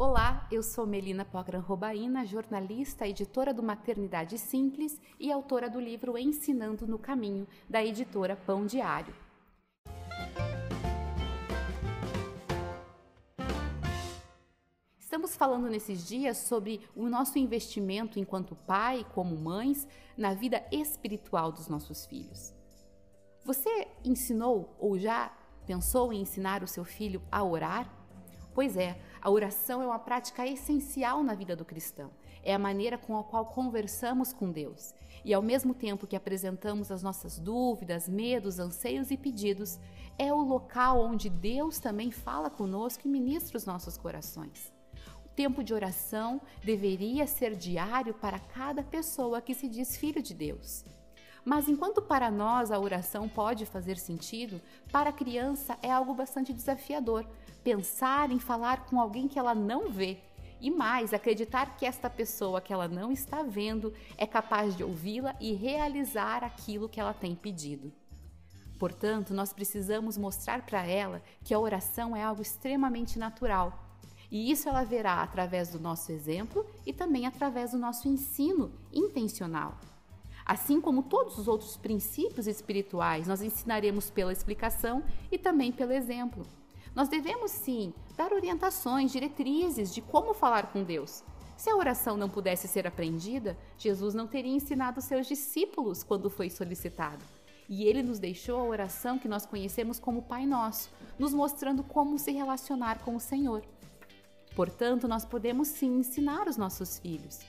Olá, eu sou Melina Pogran Robaina, jornalista, editora do Maternidade Simples e autora do livro Ensinando no Caminho, da editora Pão Diário. Estamos falando nesses dias sobre o nosso investimento enquanto pai, como mães, na vida espiritual dos nossos filhos. Você ensinou ou já pensou em ensinar o seu filho a orar? Pois é, a oração é uma prática essencial na vida do cristão. É a maneira com a qual conversamos com Deus. E ao mesmo tempo que apresentamos as nossas dúvidas, medos, anseios e pedidos, é o local onde Deus também fala conosco e ministra os nossos corações. O tempo de oração deveria ser diário para cada pessoa que se diz filho de Deus. Mas enquanto para nós a oração pode fazer sentido, para a criança é algo bastante desafiador pensar em falar com alguém que ela não vê. E mais, acreditar que esta pessoa que ela não está vendo é capaz de ouvi-la e realizar aquilo que ela tem pedido. Portanto, nós precisamos mostrar para ela que a oração é algo extremamente natural. E isso ela verá através do nosso exemplo e também através do nosso ensino intencional. Assim como todos os outros princípios espirituais, nós ensinaremos pela explicação e também pelo exemplo. Nós devemos sim dar orientações, diretrizes de como falar com Deus. Se a oração não pudesse ser aprendida, Jesus não teria ensinado seus discípulos quando foi solicitado. E ele nos deixou a oração que nós conhecemos como Pai Nosso, nos mostrando como se relacionar com o Senhor. Portanto, nós podemos sim ensinar os nossos filhos.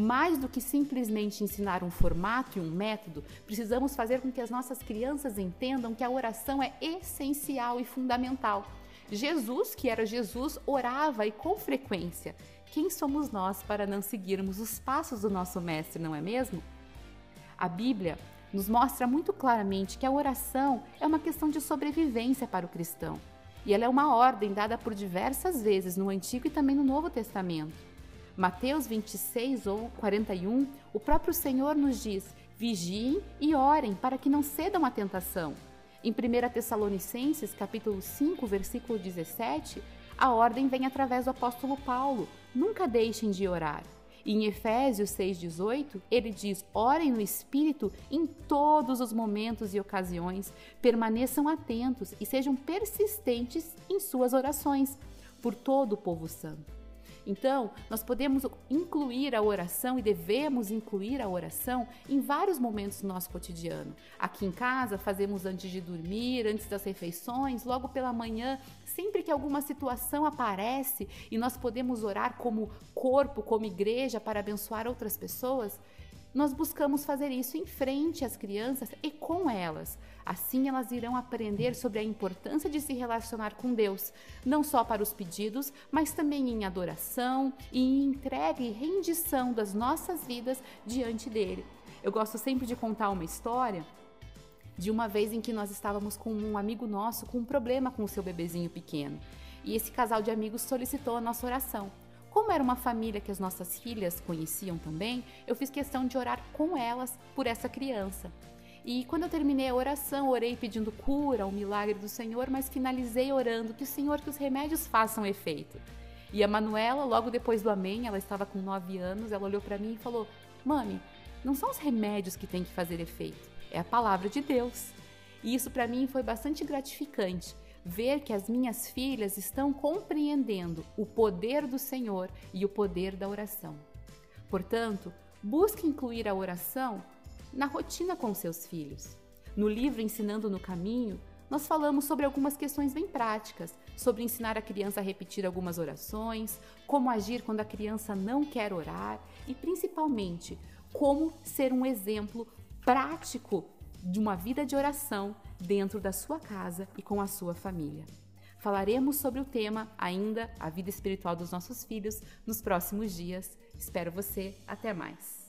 Mais do que simplesmente ensinar um formato e um método, precisamos fazer com que as nossas crianças entendam que a oração é essencial e fundamental. Jesus, que era Jesus, orava e com frequência. Quem somos nós para não seguirmos os passos do nosso Mestre, não é mesmo? A Bíblia nos mostra muito claramente que a oração é uma questão de sobrevivência para o cristão. E ela é uma ordem dada por diversas vezes no Antigo e também no Novo Testamento. Mateus 26 ou 41, o próprio Senhor nos diz: vigiem e orem para que não cedam à tentação. Em 1 Tessalonicenses, capítulo 5, versículo 17, a ordem vem através do apóstolo Paulo: nunca deixem de orar. E em Efésios 6,18, ele diz: orem no Espírito em todos os momentos e ocasiões, permaneçam atentos e sejam persistentes em suas orações por todo o povo santo. Então, nós podemos incluir a oração e devemos incluir a oração em vários momentos do nosso cotidiano. Aqui em casa, fazemos antes de dormir, antes das refeições, logo pela manhã, sempre que alguma situação aparece e nós podemos orar como corpo, como igreja para abençoar outras pessoas, nós buscamos fazer isso em frente às crianças e com elas. Assim, elas irão aprender sobre a importância de se relacionar com Deus, não só para os pedidos, mas também em adoração e em entrega e rendição das nossas vidas diante dele. Eu gosto sempre de contar uma história de uma vez em que nós estávamos com um amigo nosso com um problema com o seu bebezinho pequeno. E esse casal de amigos solicitou a nossa oração. Como era uma família que as nossas filhas conheciam também, eu fiz questão de orar com elas por essa criança. E quando eu terminei a oração, orei pedindo cura, o milagre do Senhor, mas finalizei orando que o Senhor, que os remédios façam efeito. E a Manuela, logo depois do amém, ela estava com 9 anos, ela olhou para mim e falou: Mami, não são os remédios que têm que fazer efeito, é a palavra de Deus. E isso para mim foi bastante gratificante, ver que as minhas filhas estão compreendendo o poder do Senhor e o poder da oração. Portanto, busque incluir a oração na rotina com seus filhos. No livro Ensinando no Caminho, nós falamos sobre algumas questões bem práticas, sobre ensinar a criança a repetir algumas orações, como agir quando a criança não quer orar e principalmente como ser um exemplo prático de uma vida de oração dentro da sua casa e com a sua família. Falaremos sobre o tema ainda a vida espiritual dos nossos filhos nos próximos dias. Espero você. Até mais.